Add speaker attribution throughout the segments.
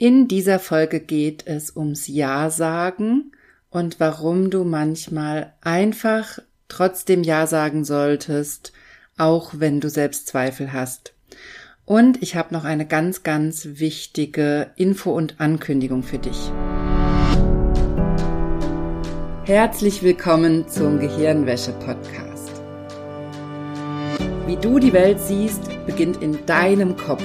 Speaker 1: In dieser Folge geht es ums Ja sagen und warum du manchmal einfach trotzdem Ja sagen solltest, auch wenn du selbst Zweifel hast. Und ich habe noch eine ganz, ganz wichtige Info und Ankündigung für dich. Herzlich willkommen zum Gehirnwäsche-Podcast. Wie du die Welt siehst, beginnt in deinem Kopf.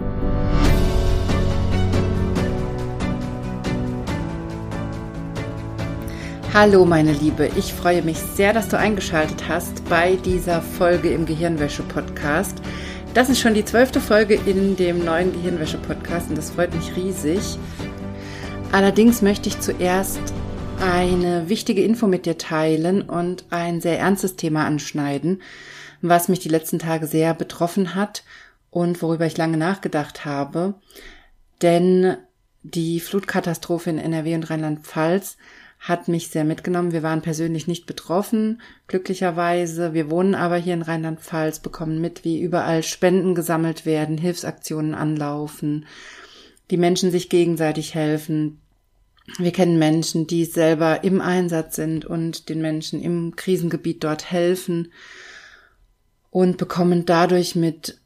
Speaker 1: Hallo meine Liebe, ich freue mich sehr, dass du eingeschaltet hast bei dieser Folge im Gehirnwäsche-Podcast. Das ist schon die zwölfte Folge in dem neuen Gehirnwäsche-Podcast und das freut mich riesig. Allerdings möchte ich zuerst eine wichtige Info mit dir teilen und ein sehr ernstes Thema anschneiden, was mich die letzten Tage sehr betroffen hat und worüber ich lange nachgedacht habe. Denn die Flutkatastrophe in NRW und Rheinland-Pfalz hat mich sehr mitgenommen. Wir waren persönlich nicht betroffen, glücklicherweise. Wir wohnen aber hier in Rheinland-Pfalz, bekommen mit, wie überall Spenden gesammelt werden, Hilfsaktionen anlaufen, die Menschen sich gegenseitig helfen. Wir kennen Menschen, die selber im Einsatz sind und den Menschen im Krisengebiet dort helfen und bekommen dadurch mit,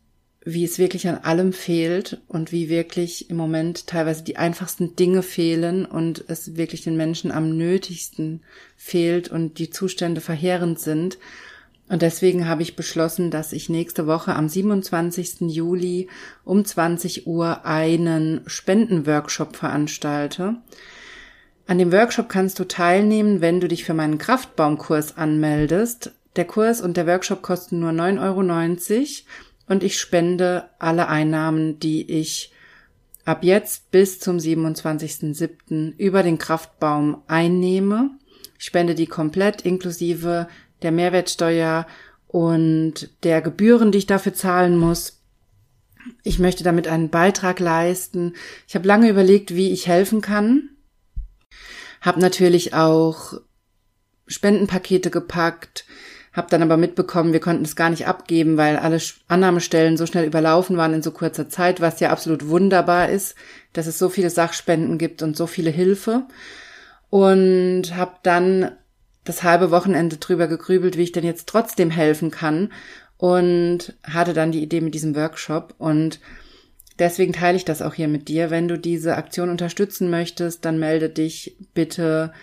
Speaker 1: wie es wirklich an allem fehlt und wie wirklich im Moment teilweise die einfachsten Dinge fehlen und es wirklich den Menschen am nötigsten fehlt und die Zustände verheerend sind. Und deswegen habe ich beschlossen, dass ich nächste Woche am 27. Juli um 20 Uhr einen Spendenworkshop veranstalte. An dem Workshop kannst du teilnehmen, wenn du dich für meinen Kraftbaumkurs anmeldest. Der Kurs und der Workshop kosten nur 9,90 Euro und ich spende alle Einnahmen, die ich ab jetzt bis zum 27.07. über den Kraftbaum einnehme. Ich spende die komplett inklusive der Mehrwertsteuer und der Gebühren, die ich dafür zahlen muss. Ich möchte damit einen Beitrag leisten. Ich habe lange überlegt, wie ich helfen kann. Habe natürlich auch Spendenpakete gepackt, hab dann aber mitbekommen, wir konnten es gar nicht abgeben, weil alle Annahmestellen so schnell überlaufen waren in so kurzer Zeit, was ja absolut wunderbar ist, dass es so viele Sachspenden gibt und so viele Hilfe. Und habe dann das halbe Wochenende drüber gegrübelt, wie ich denn jetzt trotzdem helfen kann und hatte dann die Idee mit diesem Workshop und deswegen teile ich das auch hier mit dir. Wenn du diese Aktion unterstützen möchtest, dann melde dich bitte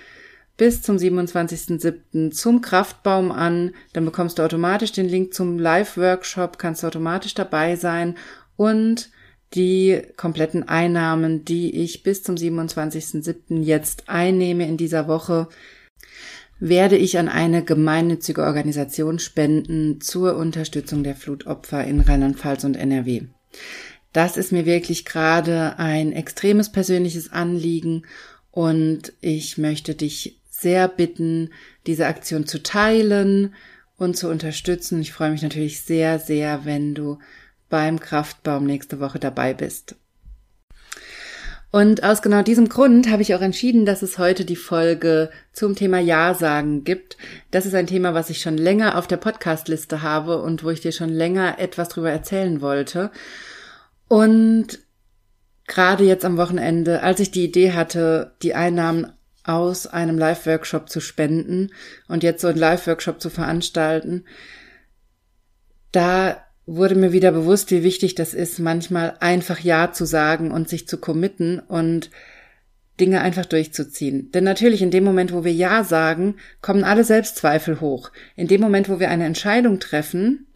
Speaker 1: bis zum 27.07. zum Kraftbaum an. Dann bekommst du automatisch den Link zum Live-Workshop, kannst du automatisch dabei sein und die kompletten Einnahmen, die ich bis zum 27.07. jetzt einnehme in dieser Woche, werde ich an eine gemeinnützige Organisation spenden zur Unterstützung der Flutopfer in Rheinland-Pfalz und NRW. Das ist mir wirklich gerade ein extremes persönliches Anliegen und ich möchte dich sehr bitten, diese Aktion zu teilen und zu unterstützen. Ich freue mich natürlich sehr, sehr, wenn du beim Kraftbaum nächste Woche dabei bist. Und aus genau diesem Grund habe ich auch entschieden, dass es heute die Folge zum Thema Ja sagen gibt. Das ist ein Thema, was ich schon länger auf der Podcastliste habe und wo ich dir schon länger etwas drüber erzählen wollte. Und gerade jetzt am Wochenende, als ich die Idee hatte, die Einnahmen aus einem Live-Workshop zu spenden und jetzt so einen Live-Workshop zu veranstalten, da wurde mir wieder bewusst, wie wichtig das ist, manchmal einfach Ja zu sagen und sich zu committen und Dinge einfach durchzuziehen. Denn natürlich in dem Moment, wo wir Ja sagen, kommen alle Selbstzweifel hoch. In dem Moment, wo wir eine Entscheidung treffen,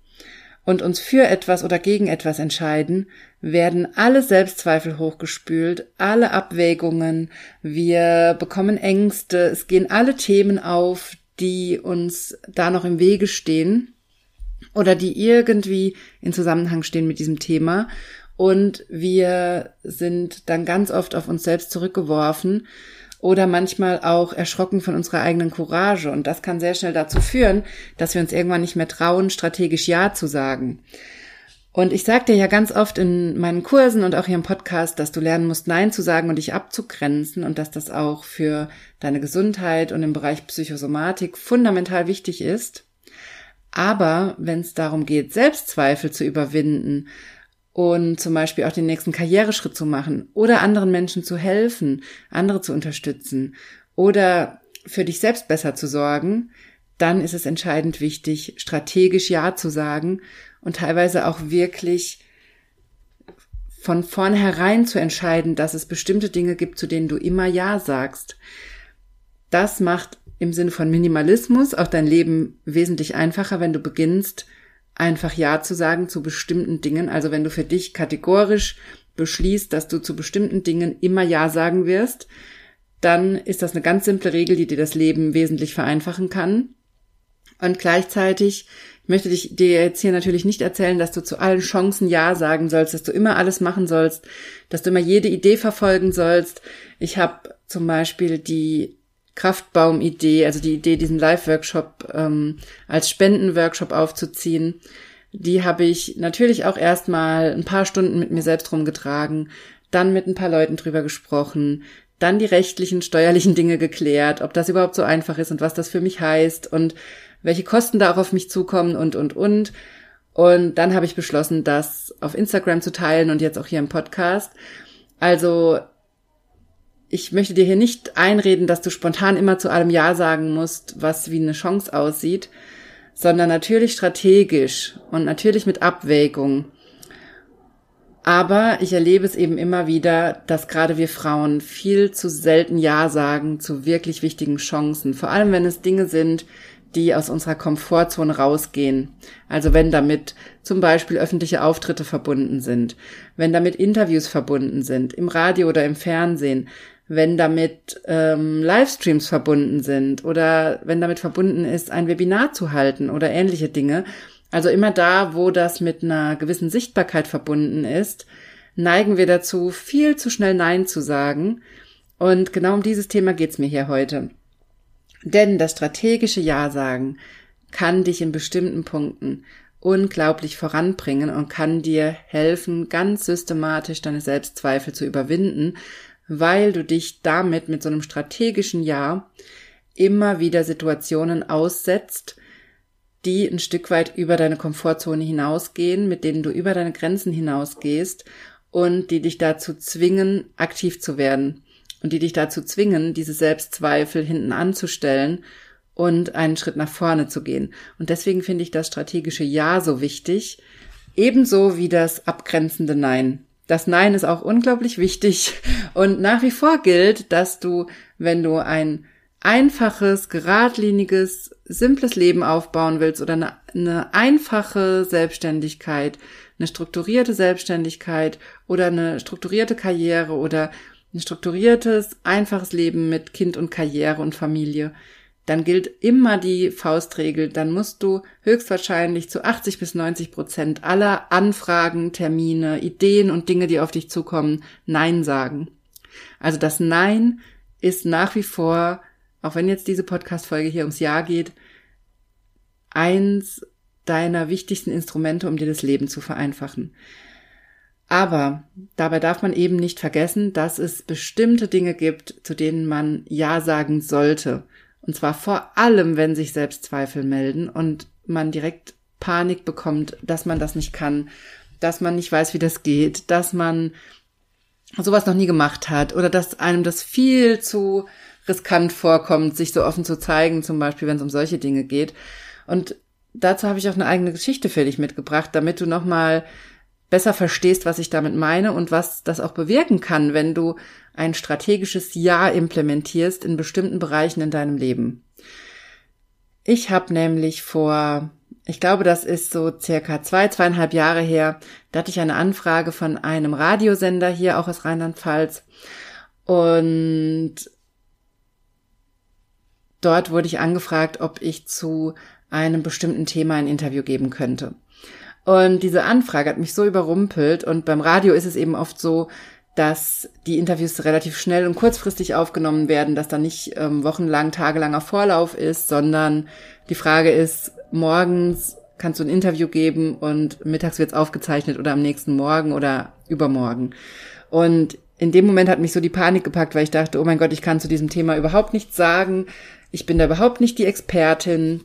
Speaker 1: und uns für etwas oder gegen etwas entscheiden, werden alle Selbstzweifel hochgespült, alle Abwägungen, wir bekommen Ängste, es gehen alle Themen auf, die uns da noch im Wege stehen oder die irgendwie in Zusammenhang stehen mit diesem Thema und wir sind dann ganz oft auf uns selbst zurückgeworfen oder manchmal auch erschrocken von unserer eigenen Courage. Und das kann sehr schnell dazu führen, dass wir uns irgendwann nicht mehr trauen, strategisch Ja zu sagen. Und ich sage dir ja ganz oft in meinen Kursen und auch hier im Podcast, dass du lernen musst, Nein zu sagen und dich abzugrenzen und dass das auch für deine Gesundheit und im Bereich Psychosomatik fundamental wichtig ist. Aber wenn es darum geht, Selbstzweifel zu überwinden und zum Beispiel auch den nächsten Karriereschritt zu machen oder anderen Menschen zu helfen, andere zu unterstützen oder für dich selbst besser zu sorgen, dann ist es entscheidend wichtig, strategisch Ja zu sagen und teilweise auch wirklich von vornherein zu entscheiden, dass es bestimmte Dinge gibt, zu denen du immer Ja sagst. Das macht im Sinne von Minimalismus auch dein Leben wesentlich einfacher, wenn du beginnst, einfach Ja zu sagen zu bestimmten Dingen. Also wenn du für dich kategorisch beschließt, dass du zu bestimmten Dingen immer Ja sagen wirst, dann ist das eine ganz simple Regel, die dir das Leben wesentlich vereinfachen kann. Und gleichzeitig ich möchte dich, dir jetzt hier natürlich nicht erzählen, dass du zu allen Chancen Ja sagen sollst, dass du immer alles machen sollst, dass du immer jede Idee verfolgen sollst. Ich habe zum Beispiel die Kraftbaum-Idee, also die Idee, diesen Live-Workshop ähm, als Spenden-Workshop aufzuziehen, die habe ich natürlich auch erstmal ein paar Stunden mit mir selbst rumgetragen, dann mit ein paar Leuten drüber gesprochen, dann die rechtlichen, steuerlichen Dinge geklärt, ob das überhaupt so einfach ist und was das für mich heißt und welche Kosten da auch auf mich zukommen und, und, und. Und dann habe ich beschlossen, das auf Instagram zu teilen und jetzt auch hier im Podcast. Also ich möchte dir hier nicht einreden, dass du spontan immer zu allem Ja sagen musst, was wie eine Chance aussieht, sondern natürlich strategisch und natürlich mit Abwägung. Aber ich erlebe es eben immer wieder, dass gerade wir Frauen viel zu selten Ja sagen zu wirklich wichtigen Chancen. Vor allem, wenn es Dinge sind, die aus unserer Komfortzone rausgehen. Also wenn damit zum Beispiel öffentliche Auftritte verbunden sind, wenn damit Interviews verbunden sind, im Radio oder im Fernsehen, wenn damit ähm, Livestreams verbunden sind oder wenn damit verbunden ist, ein Webinar zu halten oder ähnliche Dinge. Also immer da, wo das mit einer gewissen Sichtbarkeit verbunden ist, neigen wir dazu, viel zu schnell Nein zu sagen. Und genau um dieses Thema geht's mir hier heute. Denn das strategische Ja sagen kann dich in bestimmten Punkten unglaublich voranbringen und kann dir helfen, ganz systematisch deine Selbstzweifel zu überwinden, weil du dich damit mit so einem strategischen Ja immer wieder Situationen aussetzt, die ein Stück weit über deine Komfortzone hinausgehen, mit denen du über deine Grenzen hinausgehst und die dich dazu zwingen, aktiv zu werden und die dich dazu zwingen, diese Selbstzweifel hinten anzustellen und einen Schritt nach vorne zu gehen. Und deswegen finde ich das strategische Ja so wichtig, ebenso wie das abgrenzende Nein. Das Nein ist auch unglaublich wichtig und nach wie vor gilt, dass du, wenn du ein einfaches, geradliniges, simples Leben aufbauen willst oder eine, eine einfache Selbstständigkeit, eine strukturierte Selbstständigkeit oder eine strukturierte Karriere oder ein strukturiertes, einfaches Leben mit Kind und Karriere und Familie, dann gilt immer die Faustregel, dann musst du höchstwahrscheinlich zu 80 bis 90 Prozent aller Anfragen, Termine, Ideen und Dinge, die auf dich zukommen, Nein sagen. Also das Nein ist nach wie vor, auch wenn jetzt diese Podcast-Folge hier ums Jahr geht, eins deiner wichtigsten Instrumente, um dir das Leben zu vereinfachen. Aber dabei darf man eben nicht vergessen, dass es bestimmte Dinge gibt, zu denen man Ja sagen sollte. Und zwar vor allem, wenn sich Selbstzweifel melden und man direkt Panik bekommt, dass man das nicht kann, dass man nicht weiß, wie das geht, dass man sowas noch nie gemacht hat oder dass einem das viel zu riskant vorkommt, sich so offen zu zeigen, zum Beispiel, wenn es um solche Dinge geht. Und dazu habe ich auch eine eigene Geschichte für dich mitgebracht, damit du nochmal besser verstehst, was ich damit meine und was das auch bewirken kann, wenn du ein strategisches Ja implementierst in bestimmten Bereichen in deinem Leben. Ich habe nämlich vor, ich glaube, das ist so circa zwei, zweieinhalb Jahre her, da hatte ich eine Anfrage von einem Radiosender hier auch aus Rheinland-Pfalz und dort wurde ich angefragt, ob ich zu einem bestimmten Thema ein Interview geben könnte. Und diese Anfrage hat mich so überrumpelt. Und beim Radio ist es eben oft so, dass die Interviews relativ schnell und kurzfristig aufgenommen werden, dass da nicht ähm, wochenlang, tagelanger Vorlauf ist, sondern die Frage ist, morgens kannst du ein Interview geben und mittags wird's aufgezeichnet oder am nächsten Morgen oder übermorgen. Und in dem Moment hat mich so die Panik gepackt, weil ich dachte, oh mein Gott, ich kann zu diesem Thema überhaupt nichts sagen. Ich bin da überhaupt nicht die Expertin.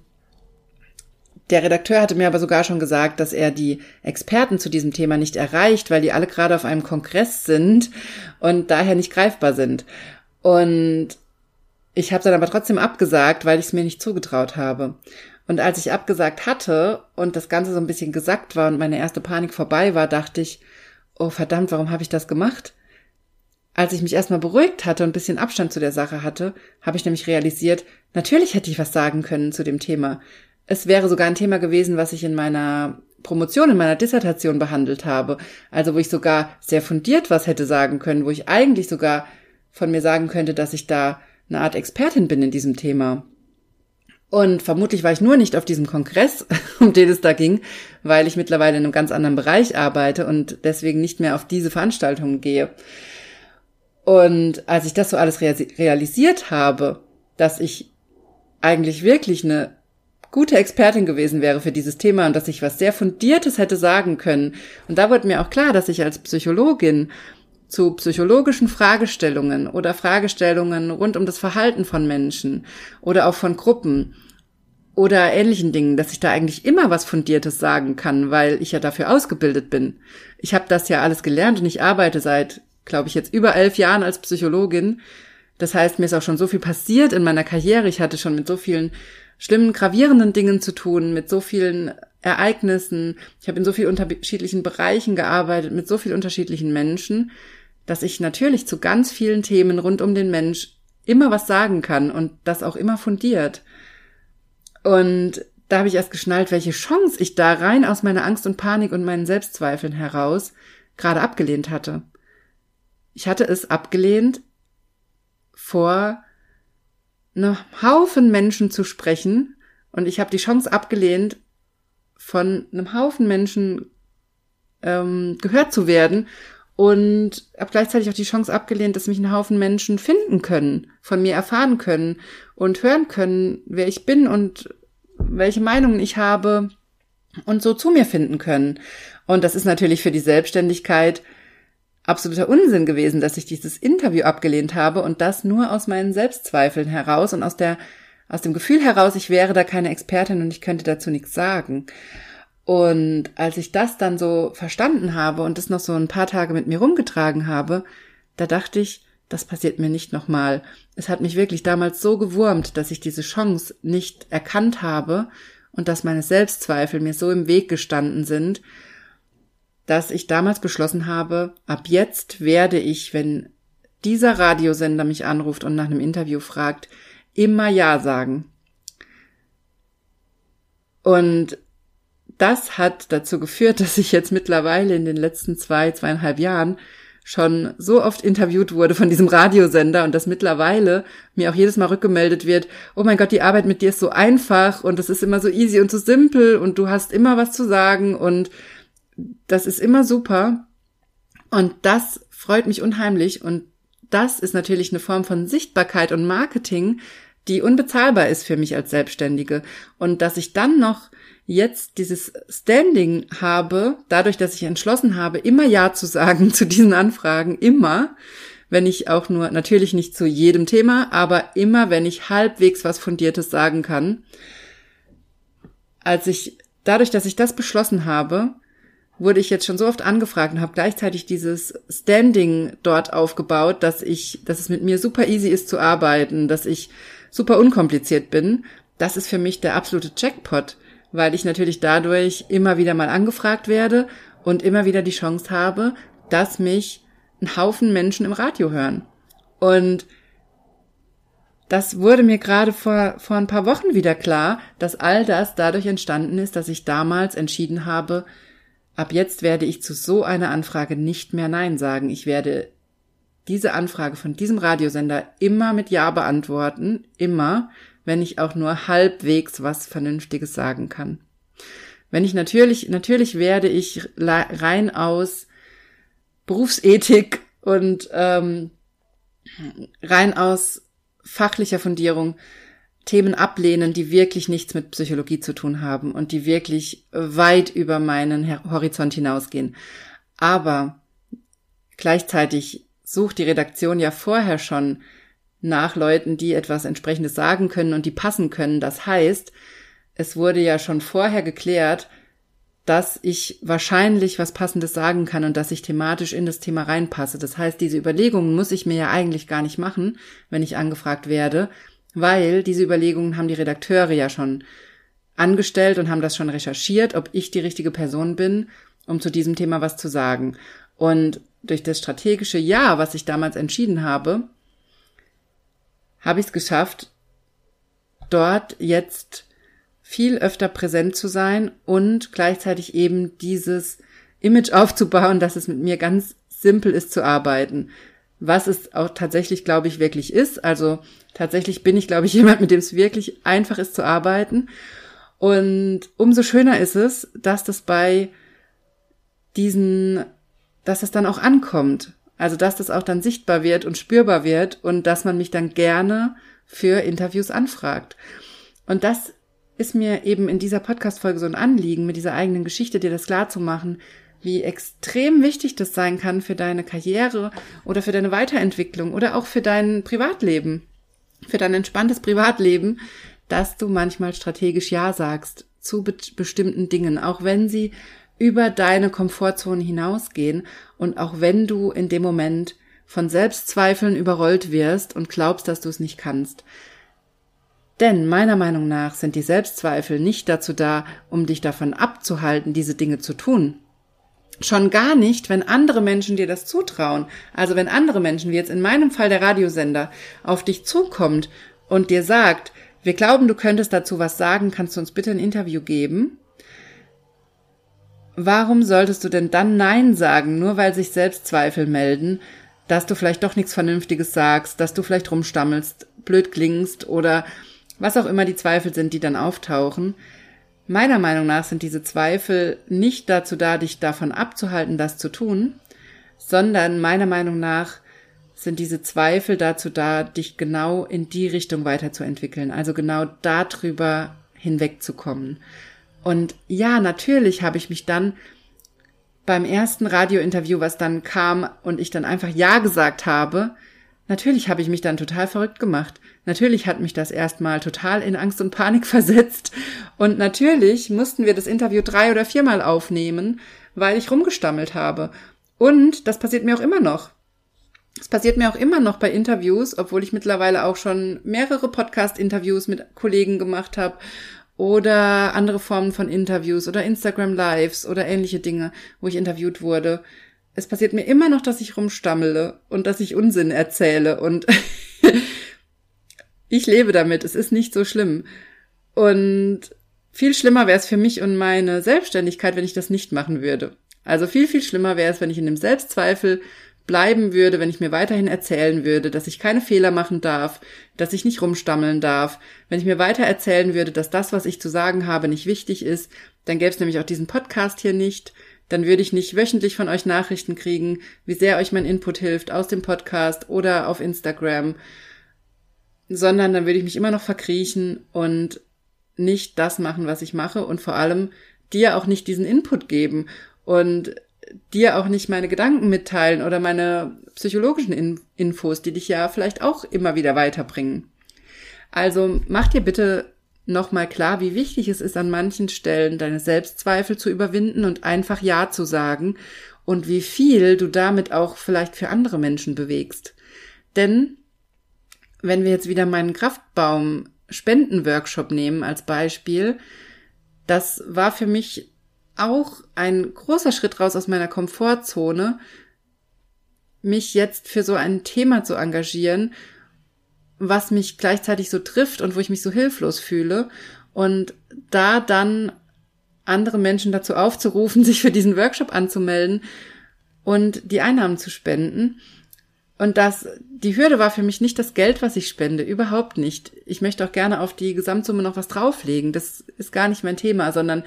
Speaker 1: Der Redakteur hatte mir aber sogar schon gesagt, dass er die Experten zu diesem Thema nicht erreicht, weil die alle gerade auf einem Kongress sind und daher nicht greifbar sind. Und ich habe dann aber trotzdem abgesagt, weil ich es mir nicht zugetraut habe. Und als ich abgesagt hatte und das Ganze so ein bisschen gesackt war und meine erste Panik vorbei war, dachte ich, oh verdammt, warum habe ich das gemacht? Als ich mich erstmal beruhigt hatte und ein bisschen Abstand zu der Sache hatte, habe ich nämlich realisiert, natürlich hätte ich was sagen können zu dem Thema. Es wäre sogar ein Thema gewesen, was ich in meiner Promotion, in meiner Dissertation behandelt habe. Also wo ich sogar sehr fundiert was hätte sagen können, wo ich eigentlich sogar von mir sagen könnte, dass ich da eine Art Expertin bin in diesem Thema. Und vermutlich war ich nur nicht auf diesem Kongress, um den es da ging, weil ich mittlerweile in einem ganz anderen Bereich arbeite und deswegen nicht mehr auf diese Veranstaltungen gehe. Und als ich das so alles realisiert habe, dass ich eigentlich wirklich eine gute Expertin gewesen wäre für dieses Thema und dass ich was sehr Fundiertes hätte sagen können. Und da wurde mir auch klar, dass ich als Psychologin zu psychologischen Fragestellungen oder Fragestellungen rund um das Verhalten von Menschen oder auch von Gruppen oder ähnlichen Dingen, dass ich da eigentlich immer was Fundiertes sagen kann, weil ich ja dafür ausgebildet bin. Ich habe das ja alles gelernt und ich arbeite seit, glaube ich, jetzt über elf Jahren als Psychologin. Das heißt, mir ist auch schon so viel passiert in meiner Karriere. Ich hatte schon mit so vielen schlimmen, gravierenden Dingen zu tun, mit so vielen Ereignissen. Ich habe in so vielen unterschiedlichen Bereichen gearbeitet, mit so vielen unterschiedlichen Menschen, dass ich natürlich zu ganz vielen Themen rund um den Mensch immer was sagen kann und das auch immer fundiert. Und da habe ich erst geschnallt, welche Chance ich da rein aus meiner Angst und Panik und meinen Selbstzweifeln heraus gerade abgelehnt hatte. Ich hatte es abgelehnt, vor einem Haufen Menschen zu sprechen und ich habe die Chance abgelehnt, von einem Haufen Menschen ähm, gehört zu werden und habe gleichzeitig auch die Chance abgelehnt, dass mich ein Haufen Menschen finden können, von mir erfahren können und hören können, wer ich bin und welche Meinungen ich habe und so zu mir finden können. Und das ist natürlich für die Selbstständigkeit absoluter Unsinn gewesen, dass ich dieses Interview abgelehnt habe und das nur aus meinen Selbstzweifeln heraus und aus der aus dem Gefühl heraus, ich wäre da keine Expertin und ich könnte dazu nichts sagen. Und als ich das dann so verstanden habe und das noch so ein paar Tage mit mir rumgetragen habe, da dachte ich, das passiert mir nicht nochmal. Es hat mich wirklich damals so gewurmt, dass ich diese Chance nicht erkannt habe und dass meine Selbstzweifel mir so im Weg gestanden sind, dass ich damals beschlossen habe, ab jetzt werde ich, wenn dieser Radiosender mich anruft und nach einem Interview fragt, immer Ja sagen. Und das hat dazu geführt, dass ich jetzt mittlerweile in den letzten zwei, zweieinhalb Jahren schon so oft interviewt wurde von diesem Radiosender und dass mittlerweile mir auch jedes Mal rückgemeldet wird, oh mein Gott, die Arbeit mit dir ist so einfach und es ist immer so easy und so simpel und du hast immer was zu sagen und das ist immer super. Und das freut mich unheimlich. Und das ist natürlich eine Form von Sichtbarkeit und Marketing, die unbezahlbar ist für mich als Selbstständige. Und dass ich dann noch jetzt dieses Standing habe, dadurch, dass ich entschlossen habe, immer Ja zu sagen zu diesen Anfragen, immer, wenn ich auch nur, natürlich nicht zu jedem Thema, aber immer, wenn ich halbwegs was Fundiertes sagen kann. Als ich, dadurch, dass ich das beschlossen habe, wurde ich jetzt schon so oft angefragt und habe gleichzeitig dieses Standing dort aufgebaut, dass ich, dass es mit mir super easy ist zu arbeiten, dass ich super unkompliziert bin. Das ist für mich der absolute Jackpot, weil ich natürlich dadurch immer wieder mal angefragt werde und immer wieder die Chance habe, dass mich ein Haufen Menschen im Radio hören. Und das wurde mir gerade vor, vor ein paar Wochen wieder klar, dass all das dadurch entstanden ist, dass ich damals entschieden habe, Ab jetzt werde ich zu so einer Anfrage nicht mehr Nein sagen. Ich werde diese Anfrage von diesem Radiosender immer mit Ja beantworten, immer, wenn ich auch nur halbwegs was Vernünftiges sagen kann. Wenn ich natürlich, natürlich werde ich rein aus Berufsethik und ähm, rein aus fachlicher Fundierung Themen ablehnen, die wirklich nichts mit Psychologie zu tun haben und die wirklich weit über meinen Horizont hinausgehen. Aber gleichzeitig sucht die Redaktion ja vorher schon nach Leuten, die etwas entsprechendes sagen können und die passen können. Das heißt, es wurde ja schon vorher geklärt, dass ich wahrscheinlich was Passendes sagen kann und dass ich thematisch in das Thema reinpasse. Das heißt, diese Überlegungen muss ich mir ja eigentlich gar nicht machen, wenn ich angefragt werde, weil diese Überlegungen haben die Redakteure ja schon angestellt und haben das schon recherchiert, ob ich die richtige Person bin, um zu diesem Thema was zu sagen. Und durch das strategische Ja, was ich damals entschieden habe, habe ich es geschafft, dort jetzt viel öfter präsent zu sein und gleichzeitig eben dieses Image aufzubauen, dass es mit mir ganz simpel ist zu arbeiten. Was es auch tatsächlich, glaube ich, wirklich ist. Also tatsächlich bin ich, glaube ich, jemand, mit dem es wirklich einfach ist zu arbeiten. Und umso schöner ist es, dass das bei diesen, dass es dann auch ankommt. Also, dass das auch dann sichtbar wird und spürbar wird und dass man mich dann gerne für Interviews anfragt. Und das ist mir eben in dieser Podcast-Folge so ein Anliegen, mit dieser eigenen Geschichte dir das klar zu machen, wie extrem wichtig das sein kann für deine Karriere oder für deine Weiterentwicklung oder auch für dein Privatleben, für dein entspanntes Privatleben, dass du manchmal strategisch Ja sagst zu be bestimmten Dingen, auch wenn sie über deine Komfortzone hinausgehen und auch wenn du in dem Moment von Selbstzweifeln überrollt wirst und glaubst, dass du es nicht kannst. Denn meiner Meinung nach sind die Selbstzweifel nicht dazu da, um dich davon abzuhalten, diese Dinge zu tun. Schon gar nicht, wenn andere Menschen dir das zutrauen. Also wenn andere Menschen, wie jetzt in meinem Fall der Radiosender, auf dich zukommt und dir sagt, wir glauben, du könntest dazu was sagen, kannst du uns bitte ein Interview geben? Warum solltest du denn dann Nein sagen, nur weil sich Selbstzweifel melden, dass du vielleicht doch nichts Vernünftiges sagst, dass du vielleicht rumstammelst, blöd klingst oder was auch immer die Zweifel sind, die dann auftauchen. Meiner Meinung nach sind diese Zweifel nicht dazu da, dich davon abzuhalten, das zu tun, sondern meiner Meinung nach sind diese Zweifel dazu da, dich genau in die Richtung weiterzuentwickeln, also genau darüber hinwegzukommen. Und ja, natürlich habe ich mich dann beim ersten Radiointerview, was dann kam und ich dann einfach Ja gesagt habe, natürlich habe ich mich dann total verrückt gemacht. Natürlich hat mich das erstmal total in Angst und Panik versetzt. Und natürlich mussten wir das Interview drei oder viermal aufnehmen, weil ich rumgestammelt habe. Und das passiert mir auch immer noch. Es passiert mir auch immer noch bei Interviews, obwohl ich mittlerweile auch schon mehrere Podcast-Interviews mit Kollegen gemacht habe oder andere Formen von Interviews oder Instagram Lives oder ähnliche Dinge, wo ich interviewt wurde. Es passiert mir immer noch, dass ich rumstammele und dass ich Unsinn erzähle und ich lebe damit. Es ist nicht so schlimm. Und viel schlimmer wäre es für mich und meine Selbstständigkeit, wenn ich das nicht machen würde. Also viel, viel schlimmer wäre es, wenn ich in dem Selbstzweifel bleiben würde, wenn ich mir weiterhin erzählen würde, dass ich keine Fehler machen darf, dass ich nicht rumstammeln darf, wenn ich mir weiter erzählen würde, dass das, was ich zu sagen habe, nicht wichtig ist, dann gäbe es nämlich auch diesen Podcast hier nicht, dann würde ich nicht wöchentlich von euch Nachrichten kriegen, wie sehr euch mein Input hilft aus dem Podcast oder auf Instagram, sondern dann würde ich mich immer noch verkriechen und nicht das machen, was ich mache und vor allem dir auch nicht diesen Input geben und dir auch nicht meine Gedanken mitteilen oder meine psychologischen In Infos, die dich ja vielleicht auch immer wieder weiterbringen. Also mach dir bitte nochmal klar, wie wichtig es ist, an manchen Stellen deine Selbstzweifel zu überwinden und einfach Ja zu sagen und wie viel du damit auch vielleicht für andere Menschen bewegst. Denn wenn wir jetzt wieder meinen Kraftbaum Spendenworkshop nehmen als Beispiel, das war für mich auch ein großer Schritt raus aus meiner Komfortzone, mich jetzt für so ein Thema zu engagieren, was mich gleichzeitig so trifft und wo ich mich so hilflos fühle. Und da dann andere Menschen dazu aufzurufen, sich für diesen Workshop anzumelden und die Einnahmen zu spenden. Und das, die Hürde war für mich nicht das Geld, was ich spende, überhaupt nicht. Ich möchte auch gerne auf die Gesamtsumme noch was drauflegen. Das ist gar nicht mein Thema, sondern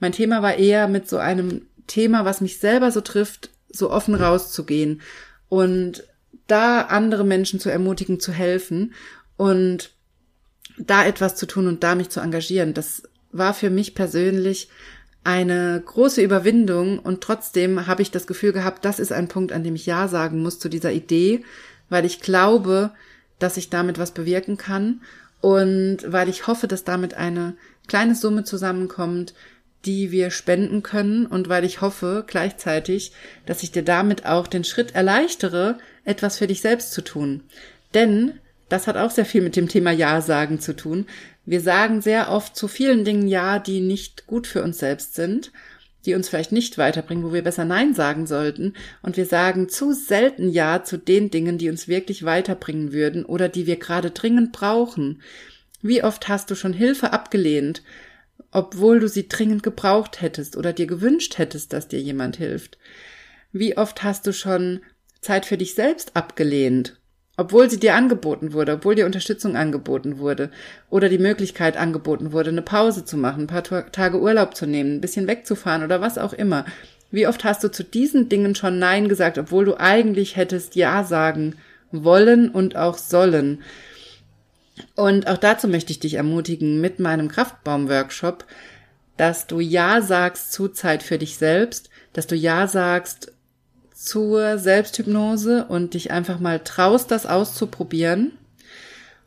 Speaker 1: mein Thema war eher mit so einem Thema, was mich selber so trifft, so offen rauszugehen und da andere Menschen zu ermutigen, zu helfen und da etwas zu tun und da mich zu engagieren. Das war für mich persönlich eine große Überwindung und trotzdem habe ich das Gefühl gehabt, das ist ein Punkt, an dem ich Ja sagen muss zu dieser Idee, weil ich glaube, dass ich damit was bewirken kann und weil ich hoffe, dass damit eine kleine Summe zusammenkommt, die wir spenden können und weil ich hoffe gleichzeitig, dass ich dir damit auch den Schritt erleichtere, etwas für dich selbst zu tun. Denn das hat auch sehr viel mit dem Thema Ja sagen zu tun. Wir sagen sehr oft zu vielen Dingen Ja, die nicht gut für uns selbst sind, die uns vielleicht nicht weiterbringen, wo wir besser Nein sagen sollten. Und wir sagen zu selten Ja zu den Dingen, die uns wirklich weiterbringen würden oder die wir gerade dringend brauchen. Wie oft hast du schon Hilfe abgelehnt, obwohl du sie dringend gebraucht hättest oder dir gewünscht hättest, dass dir jemand hilft? Wie oft hast du schon Zeit für dich selbst abgelehnt, obwohl sie dir angeboten wurde, obwohl dir Unterstützung angeboten wurde oder die Möglichkeit angeboten wurde, eine Pause zu machen, ein paar Tage Urlaub zu nehmen, ein bisschen wegzufahren oder was auch immer. Wie oft hast du zu diesen Dingen schon Nein gesagt, obwohl du eigentlich hättest Ja sagen wollen und auch sollen? Und auch dazu möchte ich dich ermutigen mit meinem Kraftbaum-Workshop, dass du Ja sagst zu Zeit für dich selbst, dass du Ja sagst zur Selbsthypnose und dich einfach mal traust, das auszuprobieren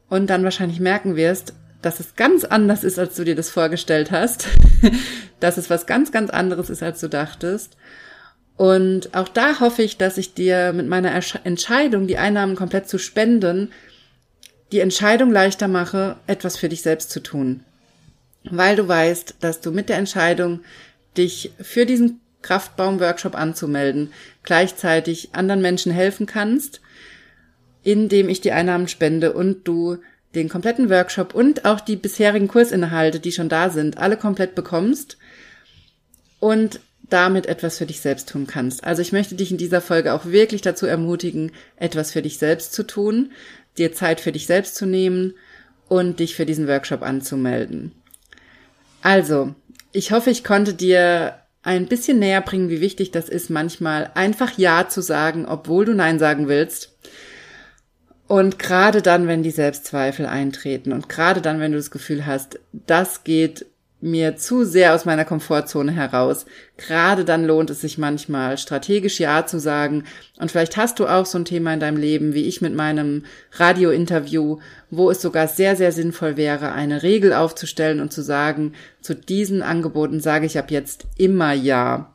Speaker 1: und dann wahrscheinlich merken wirst, dass es ganz anders ist, als du dir das vorgestellt hast, dass es was ganz, ganz anderes ist, als du dachtest. Und auch da hoffe ich, dass ich dir mit meiner Entscheidung, die Einnahmen komplett zu spenden, die Entscheidung leichter mache, etwas für dich selbst zu tun. Weil du weißt, dass du mit der Entscheidung, dich für diesen Kraftbaum-Workshop anzumelden, gleichzeitig anderen Menschen helfen kannst, indem ich die Einnahmen spende und du den kompletten Workshop und auch die bisherigen Kursinhalte, die schon da sind, alle komplett bekommst und damit etwas für dich selbst tun kannst. Also ich möchte dich in dieser Folge auch wirklich dazu ermutigen, etwas für dich selbst zu tun, dir Zeit für dich selbst zu nehmen und dich für diesen Workshop anzumelden. Also, ich hoffe, ich konnte dir ein bisschen näher bringen, wie wichtig das ist, manchmal einfach Ja zu sagen, obwohl du Nein sagen willst. Und gerade dann, wenn die Selbstzweifel eintreten und gerade dann, wenn du das Gefühl hast, das geht mir zu sehr aus meiner Komfortzone heraus. Gerade dann lohnt es sich manchmal, strategisch Ja zu sagen. Und vielleicht hast du auch so ein Thema in deinem Leben, wie ich mit meinem Radiointerview, wo es sogar sehr, sehr sinnvoll wäre, eine Regel aufzustellen und zu sagen, zu diesen Angeboten sage ich ab jetzt immer Ja.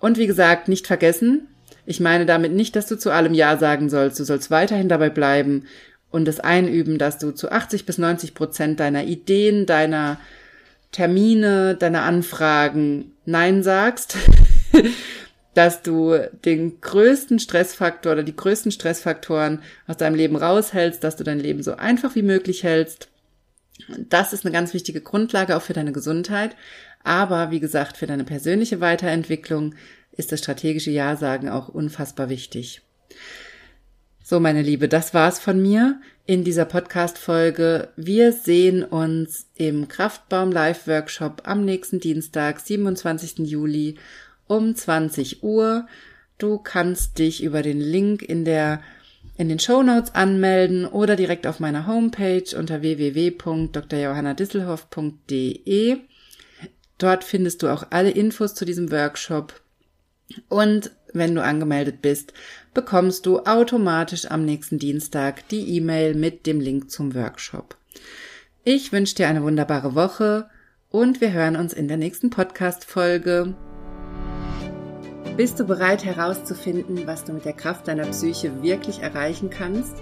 Speaker 1: Und wie gesagt, nicht vergessen, ich meine damit nicht, dass du zu allem Ja sagen sollst. Du sollst weiterhin dabei bleiben und es einüben, dass du zu 80 bis 90 Prozent deiner Ideen, deiner Termine, deine Anfragen Nein sagst, dass du den größten Stressfaktor oder die größten Stressfaktoren aus deinem Leben raushältst, dass du dein Leben so einfach wie möglich hältst. Das ist eine ganz wichtige Grundlage auch für deine Gesundheit. Aber wie gesagt, für deine persönliche Weiterentwicklung ist das strategische Ja-Sagen auch unfassbar wichtig. So, meine Liebe, das war's von mir in dieser Podcast-Folge. Wir sehen uns im Kraftbaum Live Workshop am nächsten Dienstag, 27. Juli um 20 Uhr. Du kannst dich über den Link in der in den Show Notes anmelden oder direkt auf meiner Homepage unter www.drjohannadisselhoff.de. Dort findest du auch alle Infos zu diesem Workshop. Und wenn du angemeldet bist, bekommst du automatisch am nächsten Dienstag die E-Mail mit dem Link zum Workshop. Ich wünsche dir eine wunderbare Woche und wir hören uns in der nächsten Podcast-Folge. Bist du bereit herauszufinden, was du mit der Kraft deiner Psyche wirklich erreichen kannst?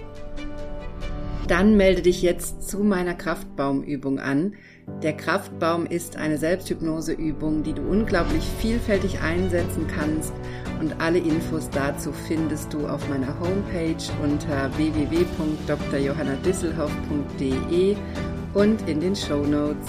Speaker 1: Dann melde dich jetzt zu meiner Kraftbaumübung an. Der Kraftbaum ist eine Selbsthypnoseübung, die du unglaublich vielfältig einsetzen kannst und alle Infos dazu findest du auf meiner Homepage unter www.drjohannadisselhoff.de und in den Show Notes.